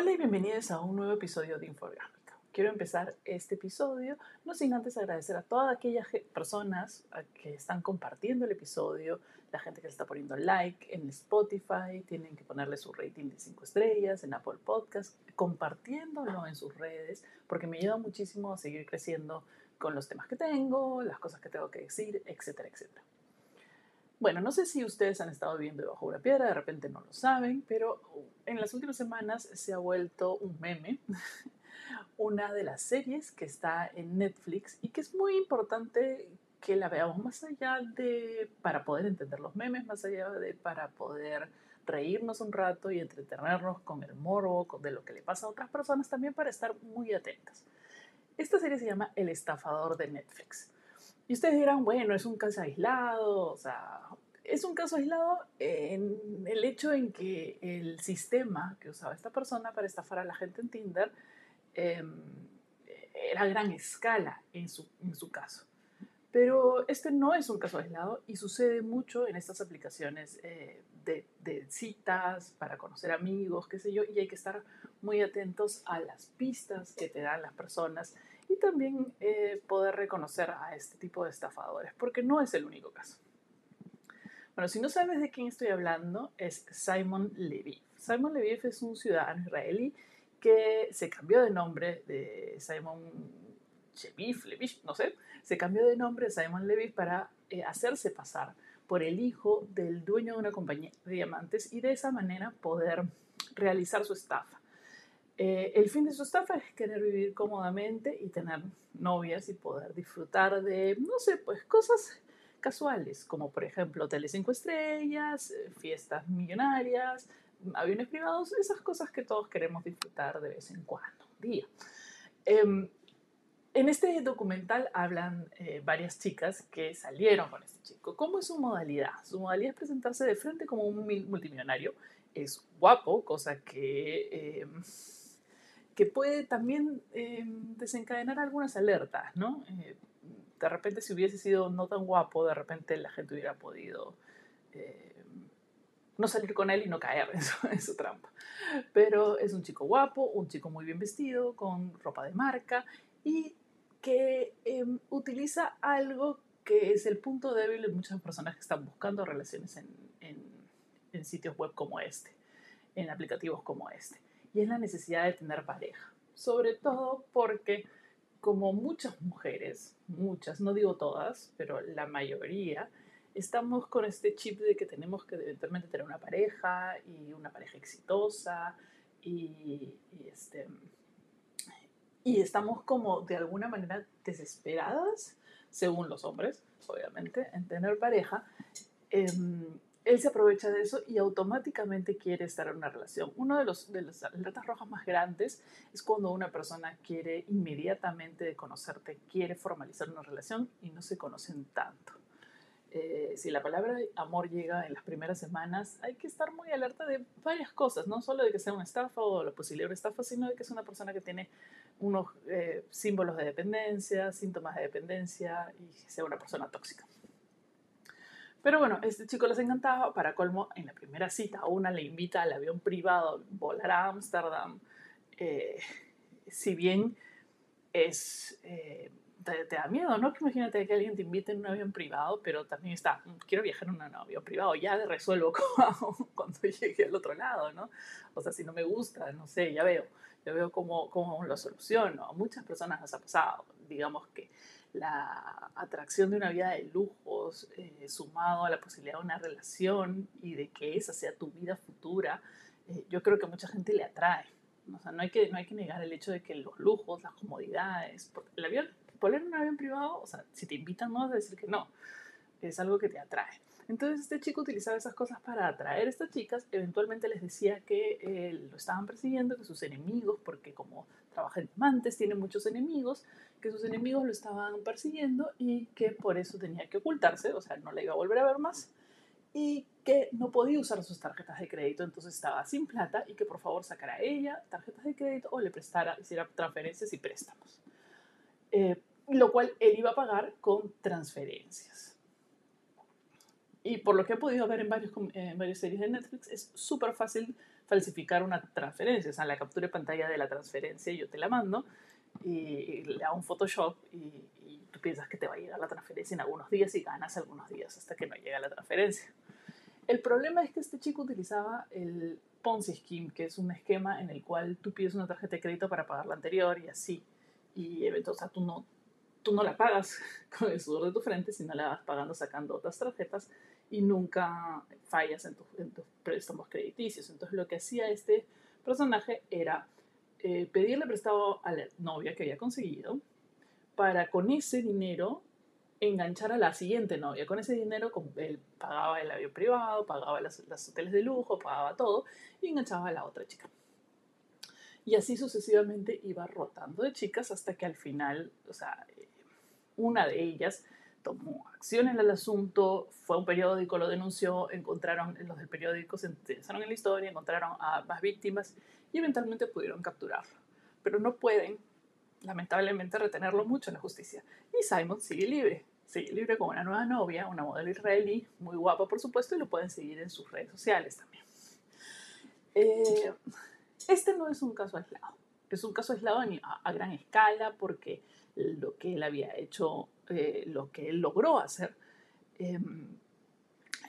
Hola y bienvenidos a un nuevo episodio de Infográfica. Quiero empezar este episodio no sin antes agradecer a todas aquellas personas que están compartiendo el episodio, la gente que está poniendo like en Spotify, tienen que ponerle su rating de 5 estrellas en Apple Podcast, compartiéndolo en sus redes, porque me ayuda muchísimo a seguir creciendo con los temas que tengo, las cosas que tengo que decir, etcétera, etcétera. Bueno, no sé si ustedes han estado viviendo debajo de una piedra, de repente no lo saben, pero en las últimas semanas se ha vuelto un meme, una de las series que está en Netflix y que es muy importante que la veamos más allá de para poder entender los memes, más allá de para poder reírnos un rato y entretenernos con el morbo, con de lo que le pasa a otras personas, también para estar muy atentas. Esta serie se llama El estafador de Netflix. Y ustedes dirán, bueno, es un caso aislado, o sea, es un caso aislado en el hecho en que el sistema que usaba esta persona para estafar a la gente en Tinder em, era a gran escala en su, en su caso. Pero este no es un caso aislado y sucede mucho en estas aplicaciones eh, de, de, citas para conocer amigos, qué sé yo, y hay que estar muy atentos a las pistas que te dan las personas y también eh, poder reconocer a este tipo de estafadores, porque no es el único caso. Bueno, si no sabes de quién estoy hablando, es Simon Levy. Simon Levy es un ciudadano israelí que se cambió de nombre de Simon Chevif, Levy, no sé, se cambió de nombre Simon Levy para eh, hacerse pasar por el hijo del dueño de una compañía de diamantes y de esa manera poder realizar su estafa. Eh, el fin de su estafa es querer vivir cómodamente y tener novias y poder disfrutar de, no sé, pues cosas casuales, como por ejemplo hoteles cinco estrellas, eh, fiestas millonarias, aviones privados, esas cosas que todos queremos disfrutar de vez en cuando, día. Em, en este documental hablan eh, varias chicas que salieron con este chico. ¿Cómo es su modalidad? Su modalidad es presentarse de frente como un multimillonario. Es guapo, cosa que em, que puede también eh, desencadenar algunas alertas, ¿no? Eh, de repente si hubiese sido no tan guapo, de repente la gente hubiera podido eh, no salir con él y no caer en su, trampa. Pero es un chico guapo, un chico muy bien vestido, con ropa de marca y que utiliza algo que es el punto débil de muchas personas que están buscando relaciones en, en sitios web como este, en aplicativos como este y es la necesidad de tener pareja. Sobre todo porque como muchas mujeres, muchas, no digo todas, pero la mayoría, estamos con este chip de que tenemos que eventualmente tener una pareja y una pareja exitosa y, este, y estamos como de alguna manera desesperadas, según los hombres, obviamente, en tener pareja. Em, él se aprovecha de eso y automáticamente quiere estar en una relación. Uno de los de las alertas rojas más grandes es cuando una persona quiere inmediatamente de conocerte, quiere formalizar una relación y no se conocen tanto. Eh, si la palabra amor llega en las primeras semanas, hay que estar muy alerta de varias cosas, no solo de que sea una estafa o la posibilidad de estafa, sino de que es una persona que tiene unos eh, símbolos de dependencia, síntomas de dependencia y sea una persona tóxica. Pero bueno, este chico les encantaba. Para colmo, en la primera cita, una le invita al avión privado, volar a Ámsterdam. Eh, si bien es. Eh, te, da miedo, ¿no? Que imagínate que alguien te invite en un avión privado, pero también está, quiero viajar en un avión privado, ya resuelvo cuando llegue al otro lado, ¿no? O sea, si no me gusta, no sé, ya veo, ya veo cómo, cómo lo soluciono. A muchas personas nos ha pasado, digamos que la atracción de una vida de lujos eh, sumado a la posibilidad de una relación y de que esa sea tu vida futura, eh, yo creo que mucha gente le atrae. O sea, no hay, que, no hay que negar el hecho de que los lujos, las comodidades, el avión, poner un avión privado, o sea, si te invitan no vas a decir que no, es algo que te atrae. Entonces este chico utilizaba esas cosas para atraer a estas chicas, eventualmente les decía que eh, lo estaban persiguiendo, que sus enemigos, porque como trabaja en diamantes, tiene muchos enemigos, que sus enemigos lo estaban persiguiendo y que por eso tenía que ocultarse, o sea, no la iba a volver a ver más y que no podía usar sus tarjetas de crédito, entonces estaba sin plata y que por favor sacara a ella tarjetas de crédito o le prestara, hiciera transferencias y préstamos. Eh, lo cual él iba a pagar con transferencias. y por lo que he podido ver en, varios, varias series de Netflix, es súper fácil falsificar una transferencia, o sea, la captura de pantalla de la transferencia yo te la mando y, le hago un Photoshop y, y, tú piensas que te va a llegar la transferencia en algunos días y ganas algunos días hasta que no llega la transferencia. El problema es que este chico utilizaba el Ponzi Scheme, que es un esquema en el cual tú pides una tarjeta de crédito para pagar la anterior y así. Y entonces, o sea, tú no, tú no la pagas con el sudor de tu frente, sino la vas pagando sacando otras tarjetas y nunca fallas en, en tus préstamos crediticios. Entonces lo que hacía este personaje era eh, pedirle prestado a la novia que había conseguido para con ese dinero enganchar a la siguiente novia. Con ese dinero él pagaba el avión privado, pagaba las, hoteles de lujo, pagaba todo y enganchaba a la otra chica. Y así sucesivamente iba rotando de chicas hasta que al final, o sea, una de ellas tomó acción en el asunto, fue a un periódico, lo denunció, encontraron, los del periódico se interesaron en la historia, encontraron a más víctimas y eventualmente pudieron capturarlo. Pero no pueden, lamentablemente, retenerlo mucho en la justicia. Y Simon sigue libre, sigue libre con una nueva novia, una modelo israelí, muy guapa por supuesto, y lo pueden seguir en sus redes sociales también. Eh, este no es un caso aislado, es un caso aislado a, a gran escala porque lo que él había hecho, eh, lo que él logró hacer, em,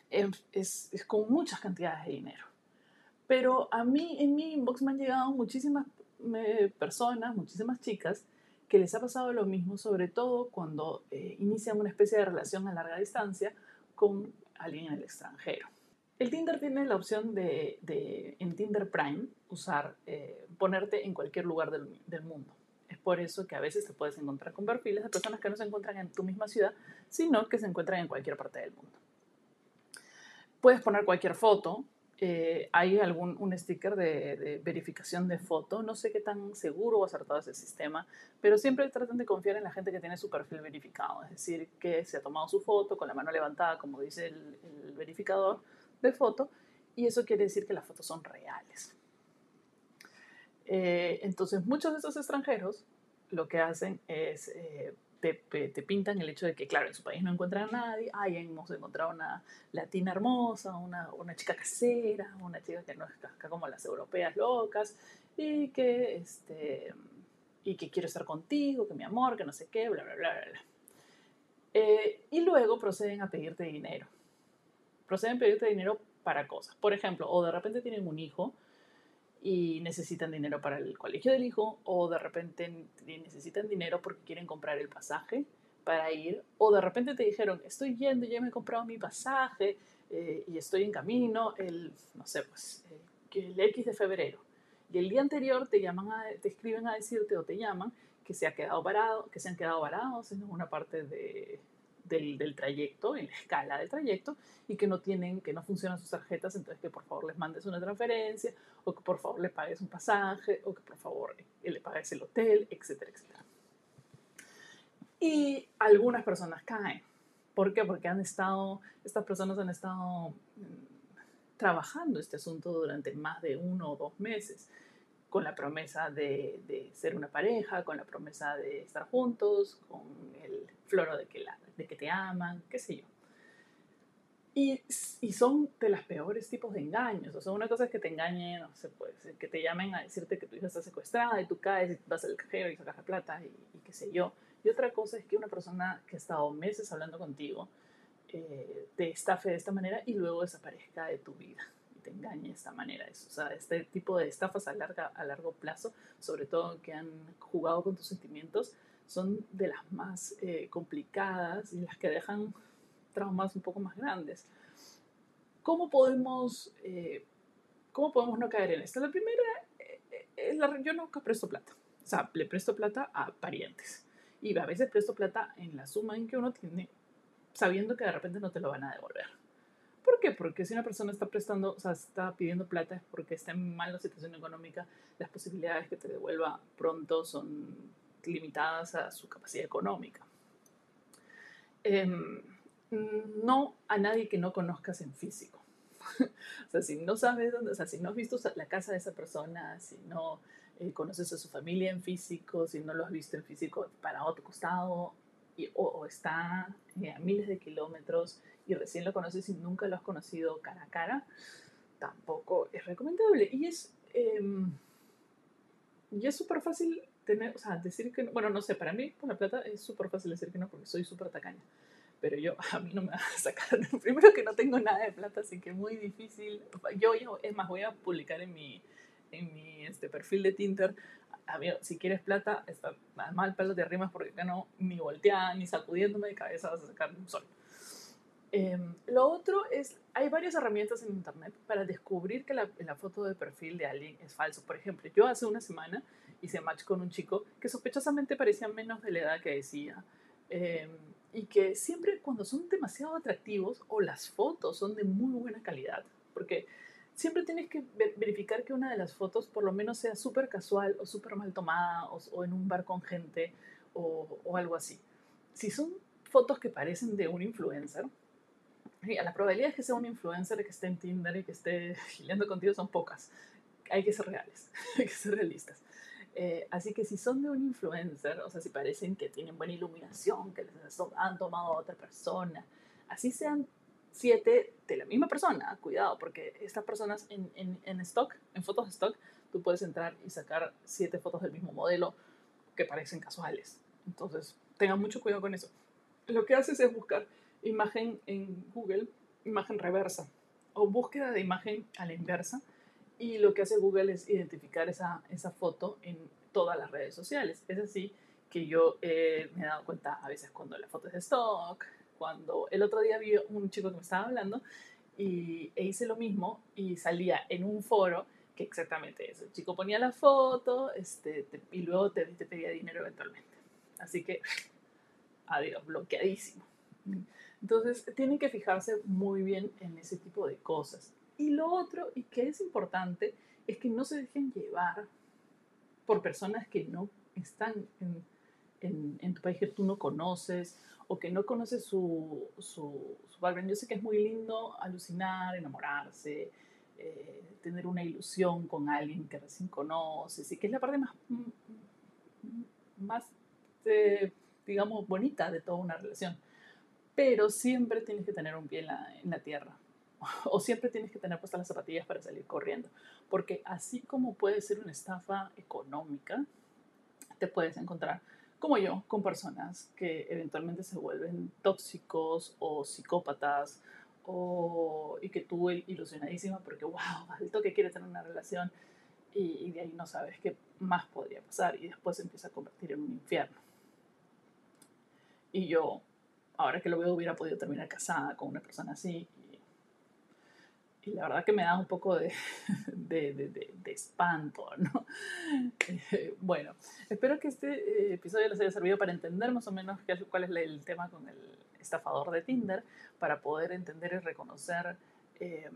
em, es, con muchas cantidades de dinero. Pero a mí, en mi inbox me han llegado muchísimas personas, muchísimas chicas, que les ha pasado lo mismo, sobre todo cuando eh, inician una especie de relación a larga distancia con alguien en el extranjero. El Tinder tiene la opción de, en Tinder Prime, usar, eh, ponerte en cualquier lugar del mundo por eso que a veces te puedes encontrar con perfiles de personas que no se encuentran en tu misma ciudad, sino que se encuentran en cualquier parte del mundo. Puedes poner cualquier foto. Eh, hay algún un sticker de, verificación de foto. No sé qué tan seguro o acertado es el sistema, pero siempre tratan de confiar en la gente que tiene su perfil verificado. Es decir, que se ha tomado su foto con la mano levantada, como dice el, verificador de foto, y eso quiere decir que las fotos son reales. Eh, entonces, muchos de esos extranjeros lo que hacen es, eh, te, te, pintan el hecho de que, claro, en su país no encuentran a nadie, ay, hemos encontrado una latina hermosa, una, una chica casera, una chica que no es casca como las europeas locas, y que, este, y que quiero estar contigo, que mi amor, que no sé qué, bla, bla, bla, bla. Eh, y luego proceden a pedirte dinero. Proceden a pedirte dinero para cosas. Por ejemplo, o de repente tienen un hijo, y necesitan dinero para el colegio del hijo o de repente necesitan dinero porque quieren comprar el pasaje para ir o de repente te dijeron estoy yendo, ya me he comprado mi pasaje eh, y estoy en camino el, no sé, pues eh, el X de febrero y el día anterior te llaman te escriben a decirte o te llaman que se ha quedado parado, que se han quedado varados en una parte de, del, trayecto, en la escala del trayecto, y que no tienen, que no funcionan sus tarjetas, entonces que por favor les mandes una transferencia, o que por favor le pagues un pasaje, o que por favor eh, le pagues el hotel, etcétera, etcétera. Y algunas personas caen. ¿Por qué? Porque han estado, estas personas han estado mm, trabajando este asunto durante más de uno o dos meses con la promesa de, de, ser una pareja, con la promesa de estar juntos, con el floro de que, la, de que te aman, qué sé yo. Y, y, son de los peores tipos de engaños. O sea, una cosa es que te engañen, no sé, pues, que te llamen a decirte que tu hija está secuestrada y tú caes y vas al cajero y sacas la plata y, y, qué sé yo. Y otra cosa es que una persona que ha estado meses hablando contigo eh, te estafe de esta manera y luego desaparezca de tu vida te engañe de esta manera. o sea, este tipo de estafas a, larga, a largo plazo, sobre todo que han jugado con tus sentimientos, son de las más eh, complicadas y las que dejan traumas un poco más grandes. ¿Cómo podemos, eh, ¿cómo podemos no caer en esto? La primera, eh, es la, yo nunca presto plata. O sea, le presto plata a parientes. Y a veces presto plata en la suma en que uno tiene, sabiendo que de repente no te lo van a devolver. ¿Por qué? Porque si una persona está prestando, o sea, está pidiendo plata es porque está en mala situación económica, las posibilidades que te devuelva pronto son limitadas a su capacidad económica. Em, no a nadie que no conozcas en físico. o sea, si no sabes dónde, o sea, si no has visto la casa de esa persona, si no eh, conoces a su familia en físico, si no lo has visto en físico para otro costado, y, o, está eh, a miles de kilómetros y recién lo conoces y nunca lo has conocido cara a cara, tampoco es recomendable. Y es, em, y es súper fácil tener, o sea, decir que no, bueno, no sé, para mí por la plata es súper fácil decir que no porque soy súper tacaña. Pero yo, a mí no me va a sacar, primero que no tengo nada de plata, así que es muy difícil. Yo es más, voy a publicar en mi, en mi este, perfil de Tinder, amigo, si quieres plata, está mal pelo de rimas porque acá no, ni volteada, ni sacudiéndome de cabeza vas a sacar un sol. Em, lo otro es, hay varias herramientas en internet para descubrir que la, la, foto de perfil de alguien es falso. Por ejemplo, yo hace una semana hice match con un chico que sospechosamente parecía menos de la edad que decía. Eh, y que siempre cuando son demasiado atractivos o las fotos son de muy buena calidad, porque siempre tienes que verificar que una de las fotos por lo menos sea súper casual o súper mal tomada o, o, en un bar con gente o, o, algo así. Si son fotos que parecen de un influencer, la probabilidad de que sea un influencer que esté en Tinder y que esté gileando contigo son pocas. Hay que ser reales, hay que ser realistas. Eh, así que si son de un influencer, o sea, si parecen que tienen buena iluminación, que les han tomado a otra persona, así sean siete de la misma persona, cuidado, porque estas personas en, en, en stock, en fotos de stock, tú puedes entrar y sacar siete fotos del mismo modelo que parecen casuales. Entonces, tengan mucho cuidado con eso. Lo que haces es buscar imagen en Google, imagen reversa, o búsqueda de imagen a la inversa, y lo que hace Google es identificar esa, esa foto en todas las redes sociales. Es así que yo eh, me he dado cuenta a veces cuando la foto es de stock, cuando el otro día vi un chico que me estaba hablando y, e hice lo mismo y salía en un foro que exactamente eso. El chico ponía la foto este, y luego te, te pedía dinero eventualmente. Así que, adiós, bloqueadísimo. Entonces, tienen que fijarse muy bien en ese tipo de cosas. Y lo otro, y que es importante, es que no se dejen llevar por personas que no están en, en, en tu país, que tú no conoces o que no conoces su, su, su background. Yo sé que es muy lindo alucinar, enamorarse, eh, tener una ilusión con alguien que recién conoces y que es la parte más, más eh, digamos, bonita de toda una relación. Pero siempre tienes que tener un pie en la, en la tierra o siempre tienes que tener puestas las zapatillas para salir corriendo. Porque así como puede ser una estafa económica, te puedes encontrar, como yo, con personas que eventualmente se vuelven tóxicos o psicópatas o, y que tú ilusionadísima porque, wow, maldito que quiere tener una relación y, y de ahí no sabes qué más podría pasar y después se empieza a convertir en un infierno. Y yo, ahora que lo veo, hubiera podido terminar casada con una persona así y la verdad que me da un poco de, de, de, espanto, ¿no? bueno, espero que este eh, episodio les haya servido para entender más o menos cuál es el tema con el estafador de Tinder, para poder entender y reconocer eh,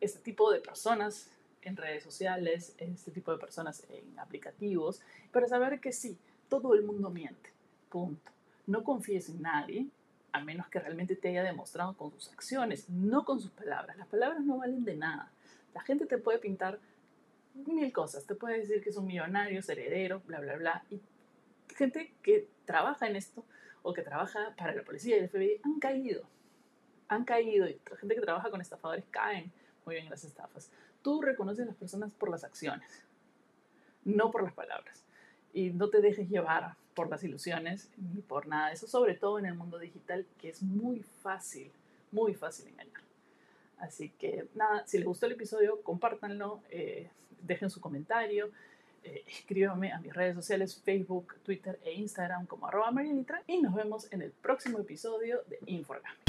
este tipo de personas en redes sociales, este tipo de personas en aplicativos, para saber que sí, todo el mundo miente, punto. No confíes en nadie, a menos que realmente te haya demostrado con sus acciones, no con sus palabras. Las palabras no valen de nada. La gente te puede pintar mil cosas, te puede decir que son millonarios, herederos, bla, bla, bla. Y gente que trabaja en esto o que trabaja para la policía y el FBI han caído. Han caído y la gente que trabaja con estafadores caen muy bien en las estafas. Tú reconoces a las personas por las acciones, no por las palabras. Y no te dejes llevar por las ilusiones ni por nada de eso, sobre todo en el mundo digital, que es muy fácil, muy fácil engañar. Así que nada, si les gustó el episodio, compártanlo, eh, dejen su comentario, eh, escríbanme a mis redes sociales, Facebook, Twitter e Instagram como arroba Marianitra y nos vemos en el próximo episodio de Inforgame.